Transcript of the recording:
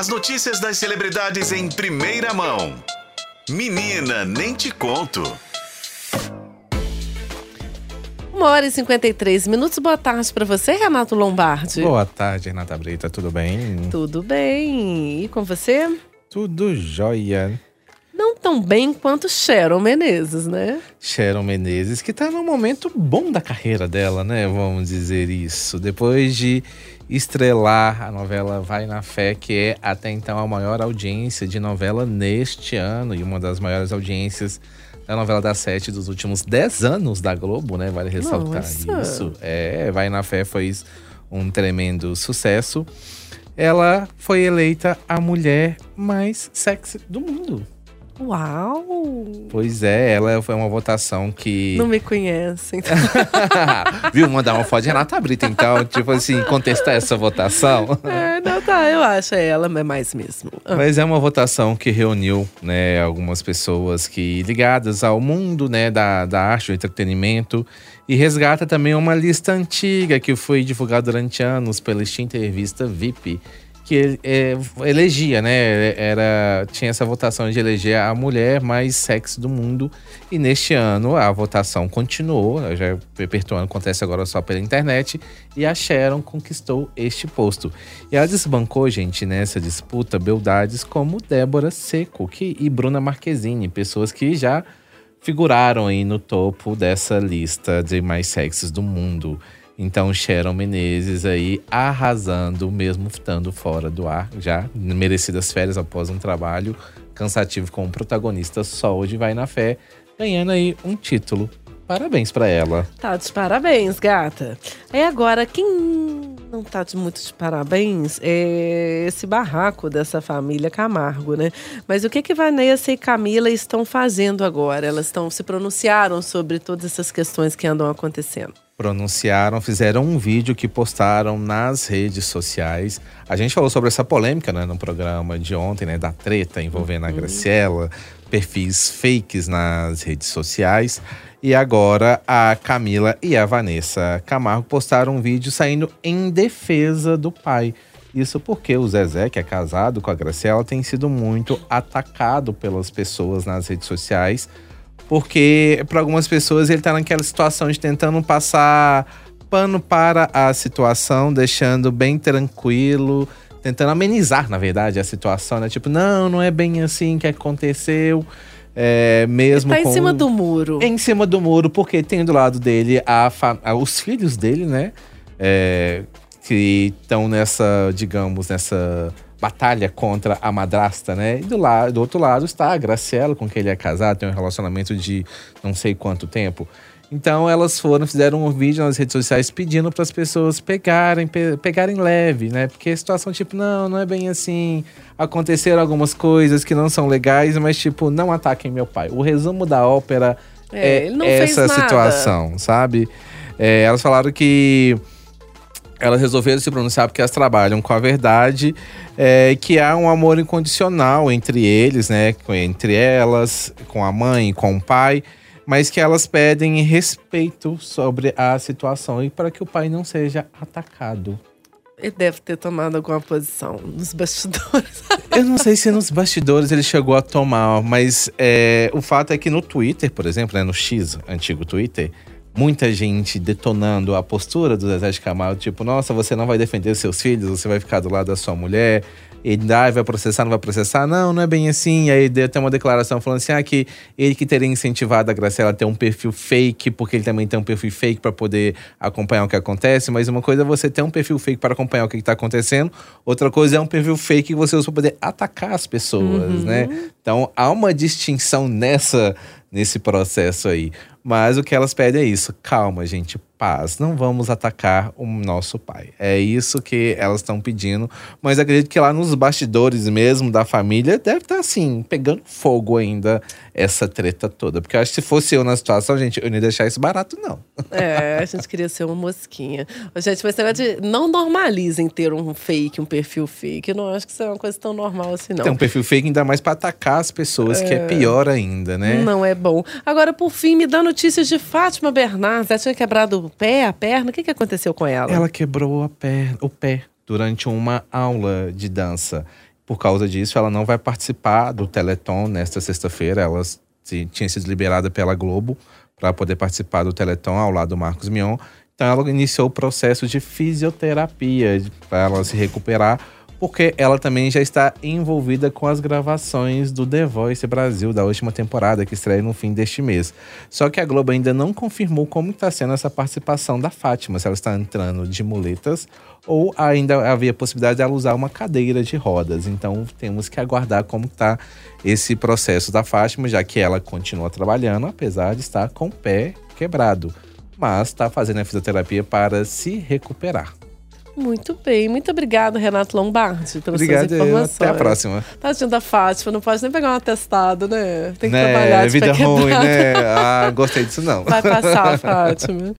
As notícias das celebridades em primeira mão. Menina, nem te conto. Uma hora e 53 minutos. Boa tarde para você, Renato Lombardi. Boa tarde, Renata Brita. Tudo bem? Tudo bem. E com você? Tudo jóia. Não tão bem quanto Sharon Menezes, né? Sharon Menezes, que tá num momento bom da carreira dela, né? Vamos dizer isso. Depois de estrelar a novela Vai na Fé, que é até então a maior audiência de novela neste ano e uma das maiores audiências da novela da sete dos últimos 10 anos da Globo, né? Vale ressaltar Nossa. isso. É, Vai na Fé foi um tremendo sucesso. Ela foi eleita a mulher mais sexy do mundo. Uau! Pois é, ela foi uma votação que. Não me conhecem. Viu? Mandar uma foto de Renata Brita, então, tipo assim, contestar essa votação. é, não, tá, eu acho é ela, mas mais mesmo. Ah, Mas é uma votação que reuniu, né, algumas pessoas que ligadas ao mundo, né, da, da arte, do entretenimento e resgata também uma lista antiga que foi divulgada durante anos pela extinta revista VIP, que é, elegia, né, era tinha essa votação de eleger a mulher mais sexy do mundo e neste ano a votação continuou, já o repertório acontece agora só pela internet e a Sharon conquistou este posto. E ela desbancou, gente, nessa disputa, beldades como Débora Seco que, e Bruna Marquezine, pessoas que já figuraram aí no topo dessa lista de mais sexys do mundo. Então, Sharon Menezes aí arrasando, mesmo estando fora do ar, já merecidas férias após um trabalho cansativo como protagonista solo de Vai na Fé, ganhando aí um título. Parabéns pra ela. Tá de parabéns, gata. Aí agora, quem não tá de muito de parabéns é esse barraco dessa família Camargo, né? Mas o que que Vanessa e Camila estão fazendo agora? Elas estão se pronunciaram sobre todas essas questões que andam acontecendo. Pronunciaram, fizeram um vídeo que postaram nas redes sociais. A gente falou sobre essa polêmica, né, no programa de ontem, né, da treta envolvendo a Graciela, perfis fakes nas redes sociais. E agora a Camila e a Vanessa Camargo postaram um vídeo saindo em defesa do pai. Isso porque o Zezé, que é casado com a Graciela, tem sido muito atacado pelas pessoas nas redes sociais porque para algumas pessoas ele tá naquela situação de tentando passar pano para a situação, deixando bem tranquilo, tentando amenizar, na verdade, a situação, né? Tipo, não, não é bem assim que aconteceu. É, mesmo tá em cima do muro. em cima do muro, porque tem do lado dele a fa- a- os filhos dele, né? É, que estão nessa, digamos, nessa batalha contra a madrasta, né? E do, lado, do outro lado está a Graciela, com quem ele é casado, tem um relacionamento de não sei quanto tempo. Então elas foram, fizeram um vídeo nas redes sociais pedindo para as pessoas pegarem, pe- pegarem leve, né? Porque a situação, tipo, não, não é bem assim. Aconteceram algumas coisas que não são legais, mas, tipo, não ataquem meu pai. O resumo da ópera É, é, essa situação, sabe? É, elas falaram que elas resolveram se pronunciar porque elas trabalham com a verdade, é, que há um amor incondicional entre eles, né? Entre elas, com a mãe, com o pai, mas que elas pedem respeito sobre a situação e para que o pai não seja atacado. Ele deve ter tomado alguma posição nos bastidores. Eu não sei se nos bastidores ele chegou a tomar, mas é, o fato é que no Twitter, por exemplo, né, no X, antigo Twitter, muita gente detonando a postura do Zezé de Camargo, tipo, nossa, você não vai defender seus filhos, você vai ficar do lado da sua mulher, ele ah, vai processar, não vai processar. Não, não é bem assim. E aí deu até uma declaração falando assim, ah, que ele que teria incentivado a Graciela a ter um perfil fake, porque ele também tem um perfil fake para poder acompanhar o que acontece. Mas uma coisa é você ter um perfil fake para acompanhar o que está acontecendo, outra coisa é um perfil fake que você usa para poder atacar as pessoas, né? Então há uma distinção nessa nesse processo aí. Mas o que elas pedem é isso: calma, gente, paz. Não vamos atacar o nosso pai. É isso que elas estão pedindo. Mas acredito que lá nos bastidores mesmo da família deve estar assim, pegando fogo ainda essa treta toda. Porque eu acho que se fosse eu na situação, gente, eu não ia deixar isso barato, não. É, a gente queria ser uma mosquinha. Gente, mas negócio de não normalizem ter um fake, um perfil fake. Eu não acho que isso é uma coisa tão normal assim, não. Tem um perfil fake ainda mais pra atacar as pessoas, que é pior ainda, né? Não é bom. Agora, por fim, me dá notícias de Fátima Bernardes. Ela tinha quebrado o pé, a perna. O que, que aconteceu com ela? Ela quebrou a per- o pé durante uma aula de dança. Por causa disso, ela não vai participar do Teleton nesta sexta-feira. Ela tinha sido liberada pela Globo para poder participar do Teleton ao lado do Marcos Mion. Então ela iniciou o processo de fisioterapia para ela se recuperar porque ela também já está envolvida com as gravações do The Voice Brasil da última temporada, que estreia no fim deste mês. Só que a Globo ainda não confirmou como está sendo essa participação da Fátima, se ela está entrando de muletas ou ainda havia possibilidade de ela usar uma cadeira de rodas. Então temos que aguardar como está esse processo da Fátima, já que ela continua trabalhando, apesar de estar com o pé quebrado. Mas está fazendo a fisioterapia para se recuperar. Muito bem, muito obrigado, Renato Lombardi, pelas Obrigado, suas informações. Até a próxima. Tadinho da Fátima, não pode nem pegar um atestado, né? Tem que né? trabalhar de Vida ruim, né? Ah, gostei disso não. Vai passar, Fátima.